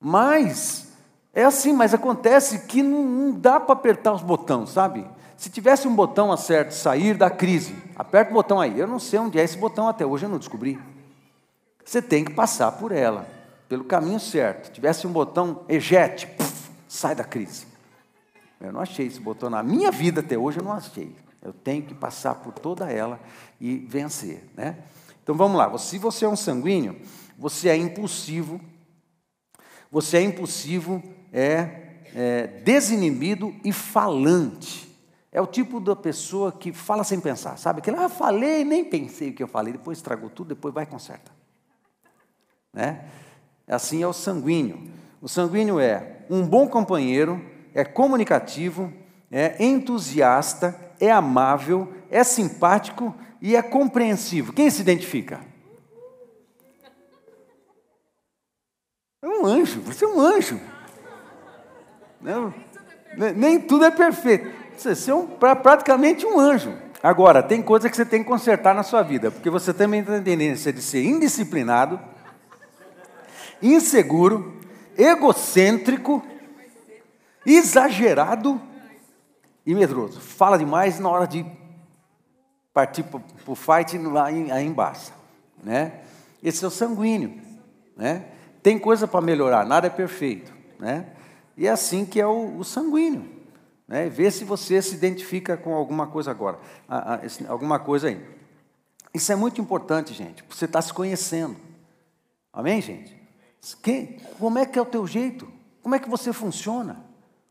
Mas, é assim, mas acontece que não, não dá para apertar os botões, sabe? Se tivesse um botão acerto, sair da crise, aperta o botão aí. Eu não sei onde é esse botão até hoje, eu não descobri. Você tem que passar por ela pelo caminho certo, tivesse um botão ejete, puff, sai da crise. Eu não achei esse botão na minha vida até hoje, eu não achei. Eu tenho que passar por toda ela e vencer, né? Então vamos lá. Se você é um sanguíneo, você é impulsivo. Você é impulsivo, é, é desinibido e falante. É o tipo da pessoa que fala sem pensar, sabe? Aquele, ah, falei, nem pensei o que eu falei, depois estragou tudo, depois vai e conserta. Né? Assim é o sanguíneo. O sanguíneo é um bom companheiro, é comunicativo, é entusiasta, é amável, é simpático e é compreensivo. Quem se identifica? É um anjo, você é um anjo. Não, nem tudo é perfeito. Você é um, praticamente um anjo. Agora, tem coisa que você tem que consertar na sua vida, porque você também tem tendência de ser indisciplinado, inseguro, egocêntrico, exagerado e medroso. Fala demais na hora de partir para o fight aí embaixo. Né? Esse é o sanguíneo. Né? Tem coisa para melhorar, nada é perfeito. Né? E é assim que é o, o sanguíneo. Né? Vê se você se identifica com alguma coisa agora. alguma coisa aí. Isso é muito importante, gente. Você está se conhecendo. Amém, gente? Que, como é que é o teu jeito? Como é que você funciona?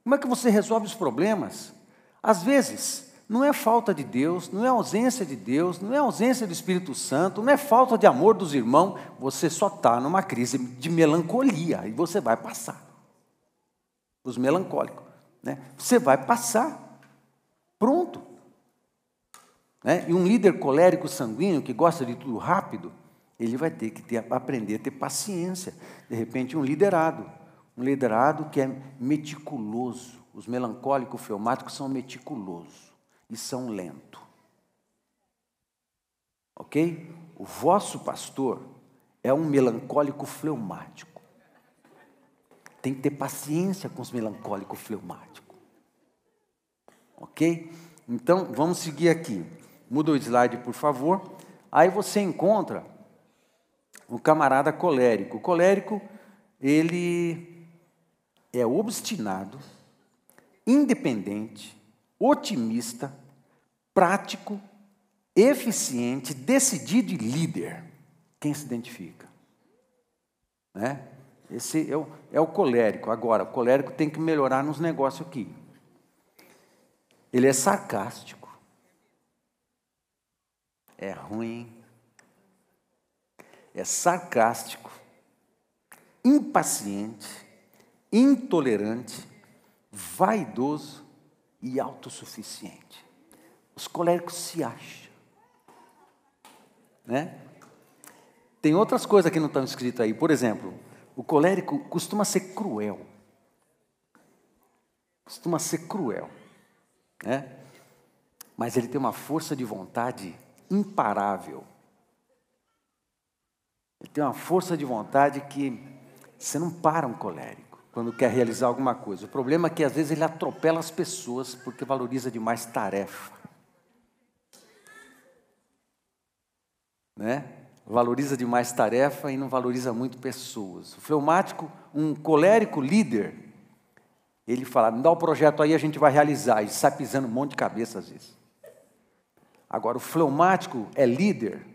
Como é que você resolve os problemas? Às vezes, não é falta de Deus, não é ausência de Deus, não é ausência do Espírito Santo, não é falta de amor dos irmãos, você só está numa crise de melancolia e você vai passar. Os melancólicos, né? Você vai passar. Pronto. Né? E um líder colérico sanguíneo que gosta de tudo rápido, ele vai ter que ter, aprender a ter paciência. De repente, um liderado. Um liderado que é meticuloso. Os melancólicos fleumáticos são meticulosos e são lentos. Ok? O vosso pastor é um melancólico fleumático. Tem que ter paciência com os melancólicos fleumáticos. Ok? Então, vamos seguir aqui. Muda o slide, por favor. Aí você encontra o camarada colérico. O colérico, ele é obstinado, independente, otimista, prático, eficiente, decidido e líder. Quem se identifica? Né? Esse é o, é o colérico. Agora, o colérico tem que melhorar nos negócios aqui. Ele é sarcástico. É ruim é sarcástico, impaciente, intolerante, vaidoso e autossuficiente. Os coléricos se acham. Né? Tem outras coisas que não estão escritas aí. Por exemplo, o colérico costuma ser cruel. Costuma ser cruel. Né? Mas ele tem uma força de vontade imparável. Ele tem uma força de vontade que você não para um colérico quando quer realizar alguma coisa. O problema é que às vezes ele atropela as pessoas porque valoriza demais tarefa. Né? Valoriza demais tarefa e não valoriza muito pessoas. O fleumático, um colérico líder, ele fala: me dá o projeto aí, a gente vai realizar. E sai pisando um monte de cabeça às vezes. Agora, o fleumático é líder.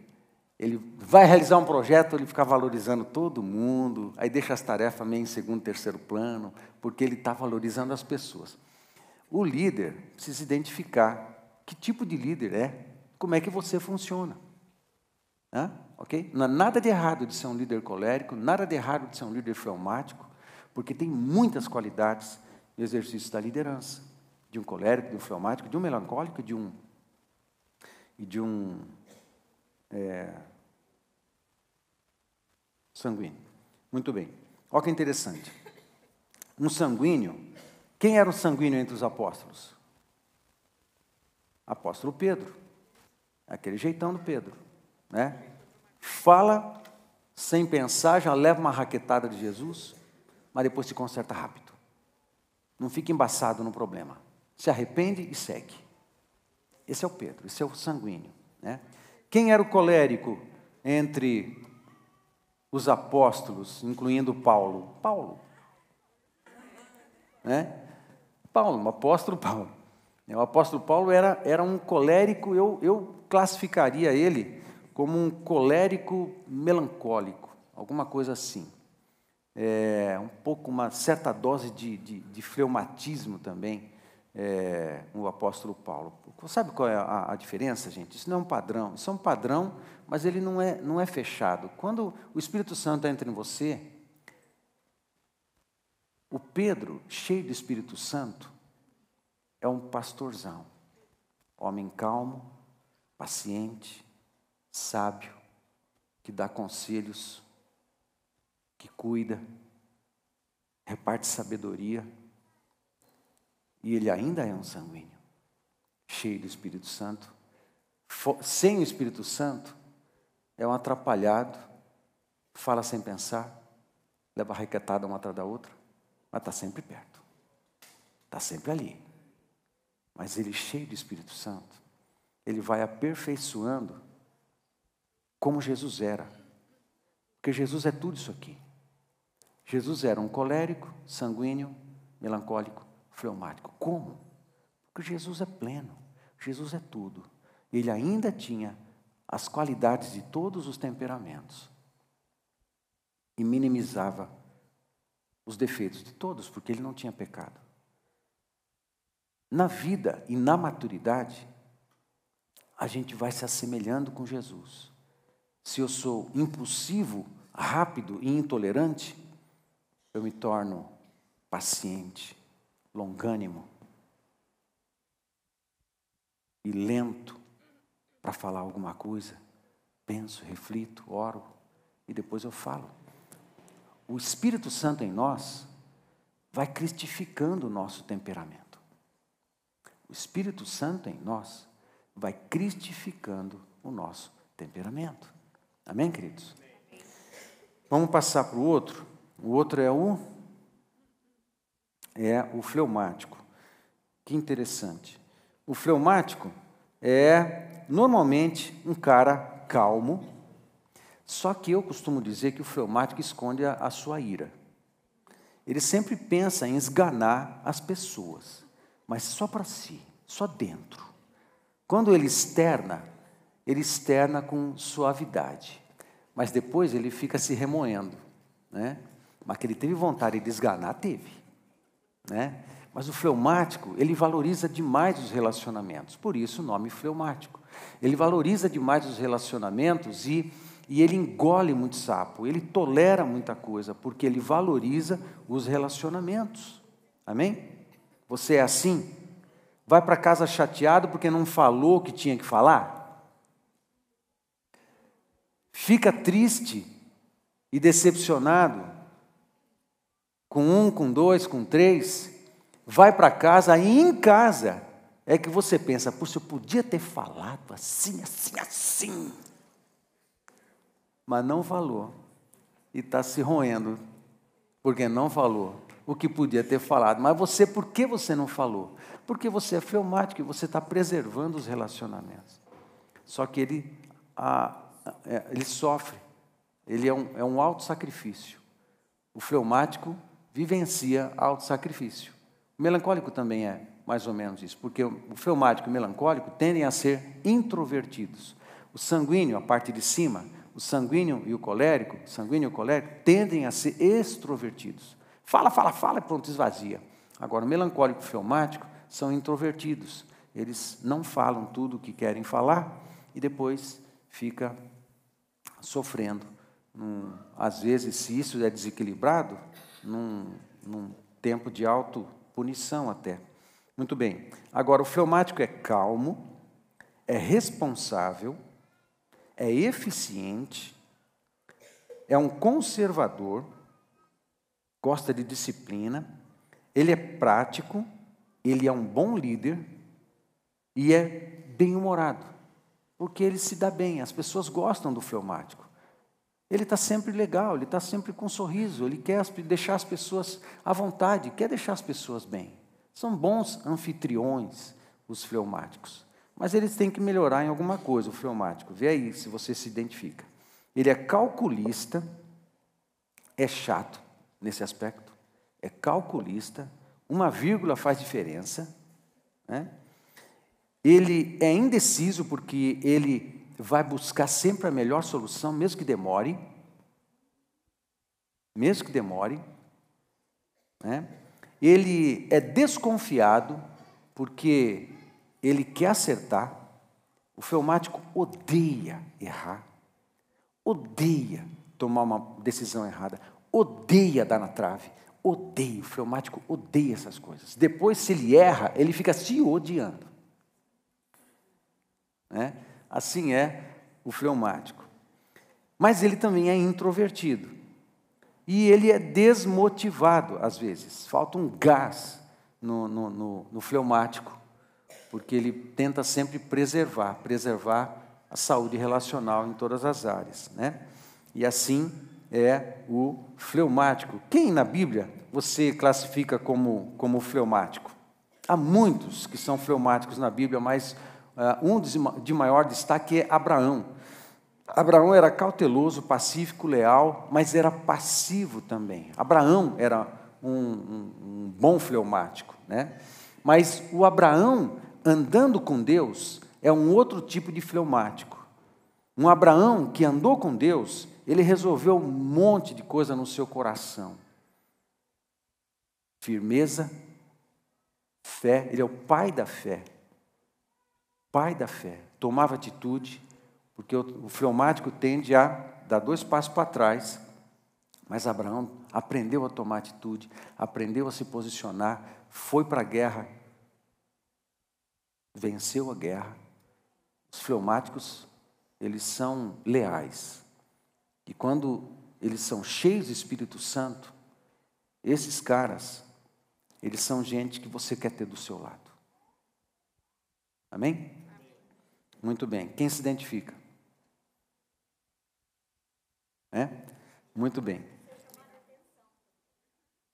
Ele vai realizar um projeto, ele fica valorizando todo mundo, aí deixa as tarefas meio em segundo, terceiro plano, porque ele está valorizando as pessoas. O líder precisa identificar que tipo de líder é, como é que você funciona. Hã? Ok? Não nada de errado de ser um líder colérico, nada de errado de ser um líder fleumático, porque tem muitas qualidades no exercício da liderança. De um colérico, de um fleumático, de um melancólico de um, e de um é, sanguíneo. Muito bem. Olha que interessante. Um sanguíneo, quem era o sanguíneo entre os apóstolos? Apóstolo Pedro. Aquele jeitão do Pedro. Né? Fala sem pensar, já leva uma raquetada de Jesus, mas depois se conserta rápido. Não fica embaçado no problema. Se arrepende e segue. Esse é o Pedro, esse é o sanguíneo. Né? Quem era o colérico entre os apóstolos, incluindo Paulo? Paulo. Né? Paulo, o apóstolo Paulo. O apóstolo Paulo era, era um colérico, eu, eu classificaria ele como um colérico melancólico, alguma coisa assim. É, um pouco, uma certa dose de, de, de fleumatismo também, é, o apóstolo Paulo. Sabe qual é a, a, diferença, gente? Isso não é um padrão, isso é um padrão, mas ele não é, não é fechado. Quando o Espírito Santo entra em você, o Pedro, cheio do Espírito Santo, é um pastorzão, homem calmo, paciente, sábio, que dá conselhos, que cuida, reparte sabedoria, e ele ainda é um sanguíneo, cheio do Espírito Santo. Sem o Espírito Santo, é um atrapalhado, fala sem pensar, leva requetada uma atrás da outra, mas está sempre perto, está sempre ali. Mas ele, cheio do Espírito Santo, ele vai aperfeiçoando como Jesus era. Porque Jesus é tudo isso aqui. Jesus era um colérico, sanguíneo, melancólico, fleumático. Como? Porque Jesus é pleno, Jesus é tudo. Ele ainda tinha as qualidades de todos os temperamentos e minimizava os defeitos de todos, porque ele não tinha pecado. Na vida e na maturidade, a gente vai se assemelhando com Jesus se eu sou impulsivo, rápido e intolerante, eu me torno paciente, longânimo e lento para falar alguma coisa. Penso, reflito, oro e depois eu falo. O Espírito Santo em nós vai cristificando o nosso temperamento. O Espírito Santo em nós vai cristificando o nosso temperamento. Amém, queridos? Vamos passar para o outro. O outro é o é o fleumático. Que interessante. O fleumático é normalmente um cara calmo, só que eu costumo dizer que o fleumático esconde a, a sua ira. Ele sempre pensa em esganar as pessoas, mas só para si, só dentro. Quando ele externa, ele externa com suavidade, mas depois ele fica se remoendo, né? Mas que ele teve vontade de esganar, teve, né? Mas o fleumático, ele valoriza demais os relacionamentos, por isso o nome fleumático. Ele valoriza demais os relacionamentos e, e ele engole muito sapo, ele tolera muita coisa, porque ele valoriza os relacionamentos. Amém? Você é assim? Vai para casa chateado porque não falou o que tinha que falar? fica triste e decepcionado com um, com dois, com três, vai para casa e em casa é que você pensa, puxa, eu podia ter falado assim, assim, assim. Mas não falou. E está se roendo, porque não falou o que podia ter falado. Mas você, por que você não falou? Porque você é fleumático e você está preservando os relacionamentos. Só que ele, a, é, ele sofre, ele é um, é um auto-sacrifício. O fleumático vivencia auto-sacrifício. O melancólico também é mais ou menos isso, porque o fleumático e o melancólico tendem a ser introvertidos. O sanguíneo, a parte de cima, o sanguíneo e o colérico, o sanguíneo e o colérico, tendem a ser extrovertidos. Fala, fala, fala e pronto, esvazia. Agora, o melancólico e o fleumático são introvertidos. Eles não falam tudo o que querem falar e depois fica sofrendo. Num, às vezes, se isso é desequilibrado, num, num tempo de autopunição até. Muito bem. Agora, o fleumático é calmo, é responsável, é eficiente, é um conservador, gosta de disciplina, ele é prático, ele é um bom líder e é bem-humorado, porque ele se dá bem, as pessoas gostam do fleumático. Ele está sempre legal, ele está sempre com um sorriso, ele quer deixar as pessoas à vontade, quer deixar as pessoas bem. São bons anfitriões, os fleumáticos. Mas eles têm que melhorar em alguma coisa, o fleumático. Vê aí se você se identifica. Ele é calculista, é chato nesse aspecto, é calculista, uma vírgula faz diferença. Né? Ele é indeciso porque ele vai buscar sempre a melhor solução, mesmo que demore. Mesmo que demore. Né? ele é desconfiado porque ele quer acertar. O fleumático odeia errar, odeia tomar uma decisão errada, odeia dar na trave, odeia. O fleumático odeia essas coisas. Depois, se ele erra, ele fica se odiando. Né? Assim é o fleumático. Mas ele também é introvertido. E ele é desmotivado às vezes, falta um gás no, no, no, no fleumático, porque ele tenta sempre preservar, preservar a saúde relacional em todas as áreas. Né? E assim é o fleumático. Quem na Bíblia você classifica como, como fleumático? Há muitos que são fleumáticos na Bíblia, mas um de maior destaque é Abraão. Abraão era cauteloso, pacífico, leal, mas era passivo também. Abraão era um, um, um bom fleumático, né? Mas o Abraão andando com Deus é um outro tipo de fleumático. Um Abraão que andou com Deus, ele resolveu um monte de coisa no seu coração. Firmeza, fé, ele é o pai da fé. Pai da fé. Tomava atitude, porque o, fleumático tende a dar dois passos para trás, mas Abraão aprendeu a tomar atitude, aprendeu a se posicionar, foi para a guerra, venceu a guerra. Os fleumáticos, eles são leais. E quando eles são cheios do Espírito Santo, esses caras, eles são gente que você quer ter do seu lado. Amém? Muito bem. Quem se identifica? É? Muito bem.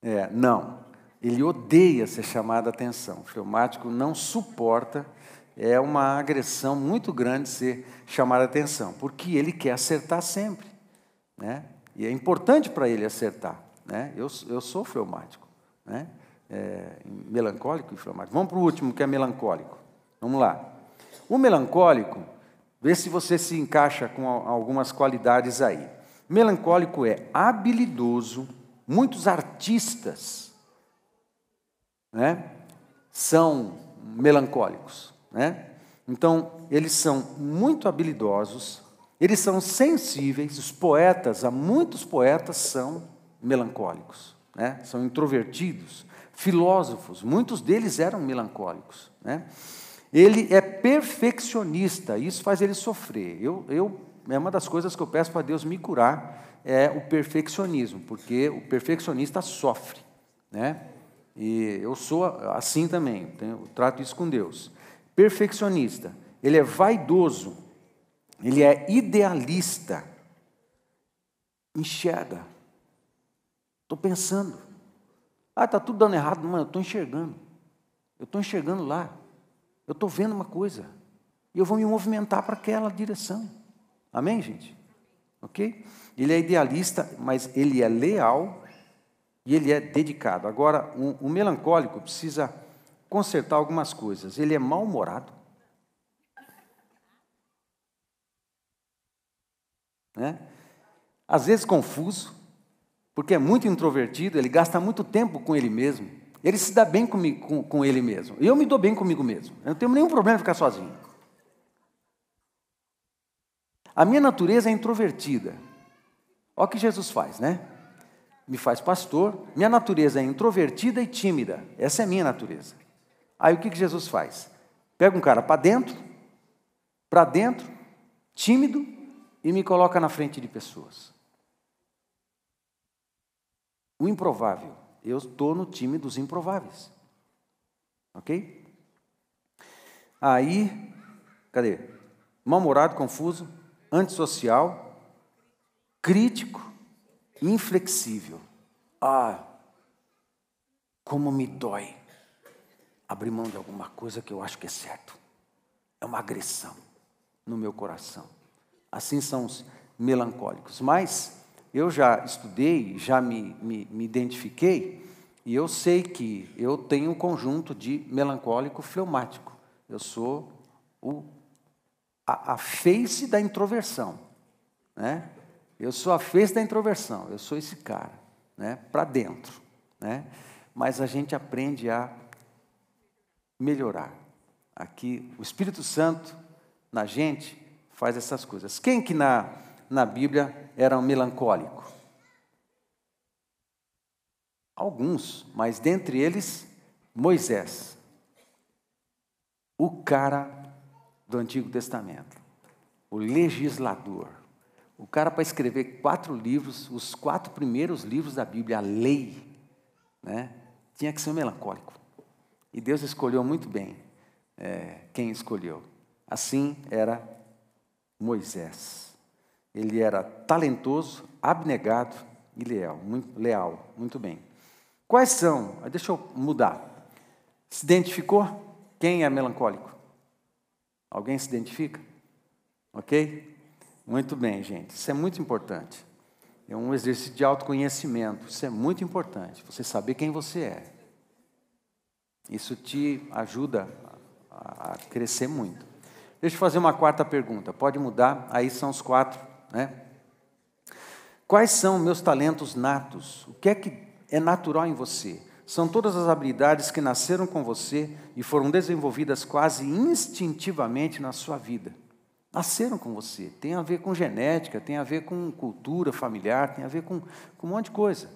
É, não, ele odeia ser chamado a atenção. O fleumático não suporta, é uma agressão muito grande ser chamado a atenção, porque ele quer acertar sempre. Né? E é importante para ele acertar. Né? Eu, eu sou fleumático, né? É, melancólico e fleumático. Vamos para o último, que é melancólico. Vamos lá. O melancólico, vê se você se encaixa com algumas qualidades aí. Melancólico é habilidoso, muitos artistas né, são melancólicos. Né? Então, eles são muito habilidosos, eles são sensíveis, os poetas, há muitos poetas são melancólicos, né? são introvertidos, filósofos, muitos deles eram melancólicos. Né? Ele é perfeccionista, isso faz ele sofrer. Eu, eu é uma das coisas que eu peço para Deus me curar é o perfeccionismo, porque o perfeccionista sofre, né? E eu sou assim também, tenho, trato isso com Deus. Perfeccionista, ele é vaidoso, ele é idealista, enxerga. Estou pensando. Ah, está tudo dando errado. Não, eu estou enxergando. Eu estou enxergando lá. Eu estou vendo uma coisa. E eu vou me movimentar para aquela direção. Amém, gente? Ok? Ele é idealista, mas ele é leal E ele é dedicado. Agora, o melancólico precisa consertar algumas coisas. Ele é mal-humorado. Né? Às vezes confuso, porque é muito introvertido, ele gasta muito tempo com ele mesmo. Ele se dá bem comigo, com, com ele mesmo. Eu me dou bem comigo mesmo. Eu não tenho nenhum problema em ficar sozinho. A minha natureza é introvertida. Olha o que Jesus faz, né? Me faz pastor. Minha natureza é introvertida e tímida. Essa é a minha natureza. Aí o que, que Jesus faz? Pega um cara para dentro, para dentro, tímido, e me coloca na frente de pessoas. O improvável. Eu estou no time dos improváveis. Ok? Aí, cadê? Mal-humorado, confuso, antissocial, crítico, inflexível. Ah, como me dói abrir mão de alguma coisa que eu acho que é certo. É uma agressão no meu coração. Assim são os melancólicos. Mas eu já estudei, já me, me, me identifiquei, e eu sei que eu tenho um conjunto de melancólico fleumático. Eu sou o, a, a face da introversão. Né? Eu sou a face da introversão, eu sou esse cara, né? para dentro. Né? Mas a gente aprende a melhorar. Aqui, o Espírito Santo na gente faz essas coisas. Quem que na, na Bíblia era um melancólico? Alguns, mas dentre eles, Moisés, o cara do Antigo Testamento, o legislador, o cara para escrever quatro livros, os quatro primeiros livros da Bíblia, a lei, né, tinha que ser um melancólico. E Deus escolheu muito bem é, quem escolheu. Assim era Moisés. Ele era talentoso, abnegado e leal. Muito, leal. Muito bem. Quais são? Deixa eu mudar. Se identificou? Quem é melancólico? Alguém se identifica? Ok? Muito bem, gente. Isso é muito importante. É um exercício de autoconhecimento. Isso é muito importante. Você saber quem você é. Isso te ajuda a crescer muito. Deixa eu fazer uma quarta pergunta. Pode mudar? Aí são os quatro, né? Quais são meus talentos natos? O que é que é natural em você? São todas as habilidades que nasceram com você e foram desenvolvidas quase instintivamente na sua vida. Nasceram com você. Tem a ver com genética, tem a ver com cultura familiar, tem a ver com, com um monte de coisa.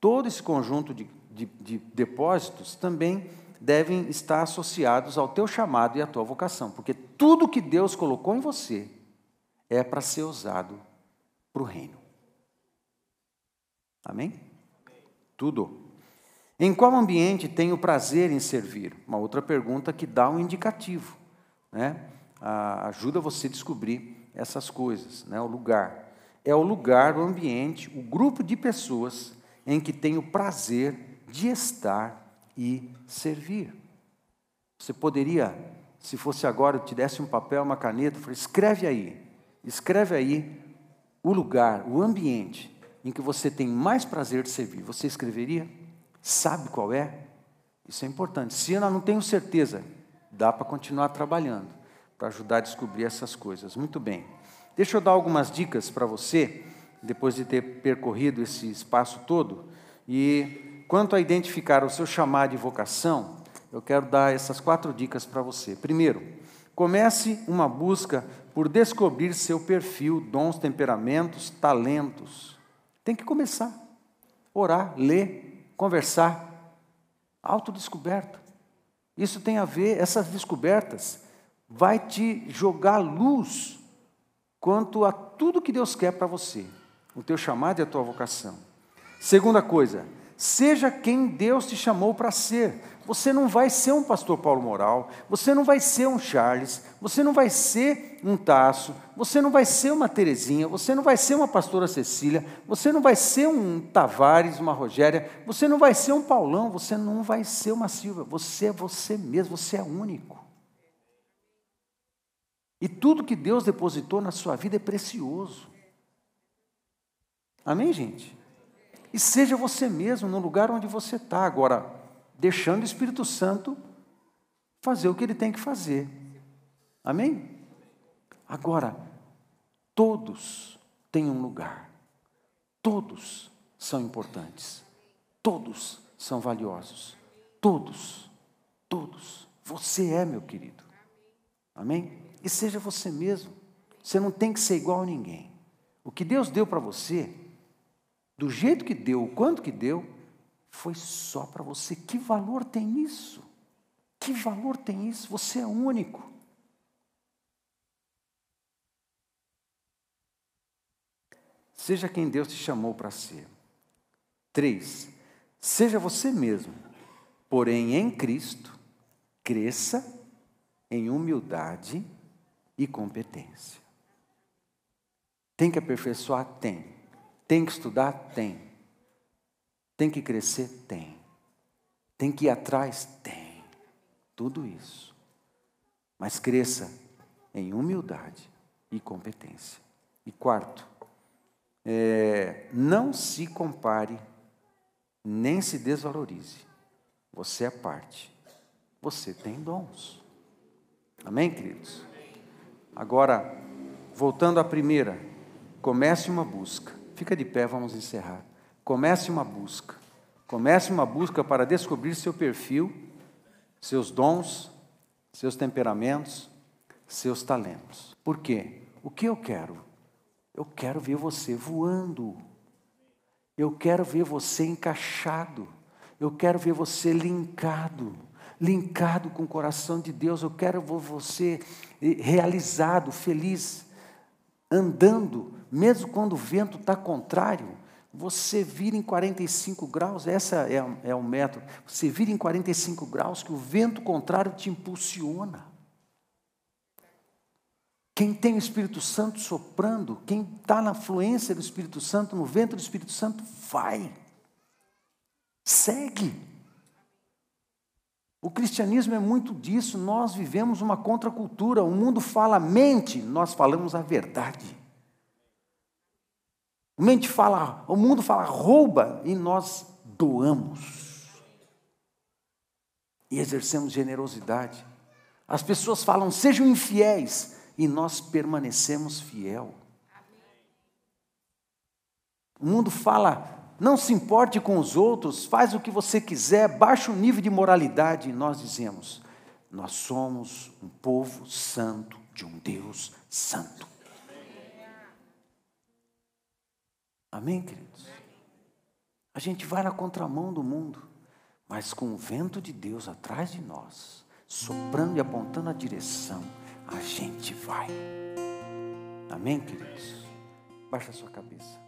Todo esse conjunto de, de, de depósitos também devem estar associados ao teu chamado e à tua vocação, porque tudo que Deus colocou em você é para ser usado para o reino. Amém? Tudo. Em qual ambiente tenho prazer em servir? Uma outra pergunta que dá um indicativo, né? ajuda você a descobrir essas coisas, né? O lugar é o lugar, o ambiente, o grupo de pessoas em que tenho prazer de estar e servir. Você poderia, se fosse agora, eu te desse um papel, uma caneta, falei, escreve aí, escreve aí o lugar, o ambiente em que você tem mais prazer de servir. Você escreveria? Sabe qual é? Isso é importante. Se eu não tenho certeza, dá para continuar trabalhando, para ajudar a descobrir essas coisas. Muito bem. Deixa eu dar algumas dicas para você, depois de ter percorrido esse espaço todo, e Quanto a identificar o seu chamado e vocação, eu quero dar essas quatro dicas para você. Primeiro, comece uma busca por descobrir seu perfil, dons, temperamentos, talentos. Tem que começar. Orar, ler, conversar. Autodescoberta. Isso tem a ver, essas descobertas vai te jogar luz quanto a tudo que Deus quer para você, o teu chamado e a tua vocação. Segunda coisa, Seja quem Deus te chamou para ser. Você não vai ser um pastor Paulo Moral, você não vai ser um Charles, você não vai ser um Tasso, você não vai ser uma Terezinha, você não vai ser uma pastora Cecília, você não vai ser um Tavares, uma Rogéria, você não vai ser um Paulão, você não vai ser uma Silvia, você é você mesmo, você é único. E tudo que Deus depositou na sua vida é precioso. Amém, gente? E seja você mesmo no lugar onde você está. Agora, deixando o Espírito Santo fazer o que ele tem que fazer. Amém? Agora, todos têm um lugar. Todos são importantes. Todos são valiosos. Todos. Todos. Você é, meu querido. Amém? E seja você mesmo. Você não tem que ser igual a ninguém. O que Deus deu para você, do jeito que deu, o quanto que deu, foi só para você. Que valor tem isso? Que valor tem isso? Você é único. Seja quem Deus te chamou para ser. Três, seja você mesmo, porém em Cristo, cresça em humildade e competência. Tem que aperfeiçoar? Tem. Tem que estudar? Tem. Tem que crescer? Tem. Tem que ir atrás? Tem. Tudo isso. Mas cresça em humildade e competência. E quarto, é, não se compare, nem se desvalorize. Você é parte. Você tem dons. Amém, queridos? Agora, voltando à primeira, comece uma busca. Fica de pé, vamos encerrar. Comece uma busca. Comece uma busca para descobrir seu perfil, seus dons, seus temperamentos, seus talentos. Por quê? O que eu quero? Eu quero ver você voando. Eu quero ver você encaixado. Eu quero ver você linkado. Linkado com o coração de Deus. Eu quero ver você realizado, feliz, andando, mesmo quando o vento está contrário. Você vira em 45 graus, essa é, é o método. Você vira em 45 graus que o vento contrário te impulsiona. Quem tem o Espírito Santo soprando, quem está na fluência do Espírito Santo, no vento do Espírito Santo, vai. Segue. O cristianismo é muito disso, nós vivemos uma contracultura. O mundo fala mente, nós falamos a verdade. O, mente fala, o mundo fala rouba e nós doamos. E exercemos generosidade. As pessoas falam, sejam infiéis e nós permanecemos fiel. O mundo fala, não se importe com os outros, faz o que você quiser, baixa o nível de moralidade, e nós dizemos, nós somos um povo santo de um Deus santo. Amém, queridos? A gente vai na contramão do mundo, mas com o vento de Deus atrás de nós, soprando e apontando a direção a gente vai. Amém, queridos? Baixa a sua cabeça.